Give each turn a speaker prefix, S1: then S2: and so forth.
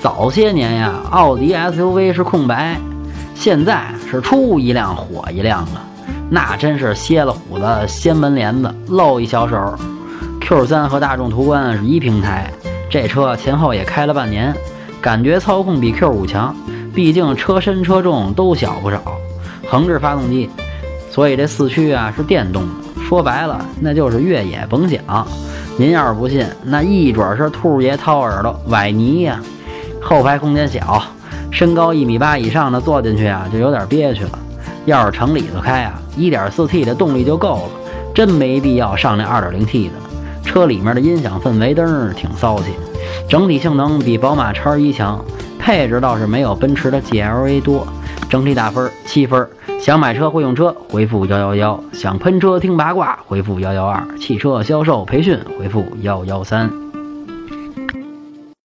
S1: 早些年呀，奥迪 SUV 是空白，现在是出一辆火一辆了，那真是歇了虎的掀门帘子，露一小手。Q3 和大众途观是一平台，这车前后也开了半年，感觉操控比 Q5 强，毕竟车身车重都小不少，横置发动机，所以这四驱啊是电动的。说白了，那就是越野甭想。您要是不信，那一准是兔爷掏耳朵崴泥呀。后排空间小，身高一米八以上的坐进去啊就有点憋屈了。要是城里头开啊，1.4T 的动力就够了，真没必要上那 2.0T 的。车里面的音响氛围灯挺骚气，整体性能比宝马叉一强，配置倒是没有奔驰的 GLA 多。整体打分七分。想买车会用车，回复幺幺幺；想喷车听八卦，回复幺幺二；汽车销售培训，回复幺幺三。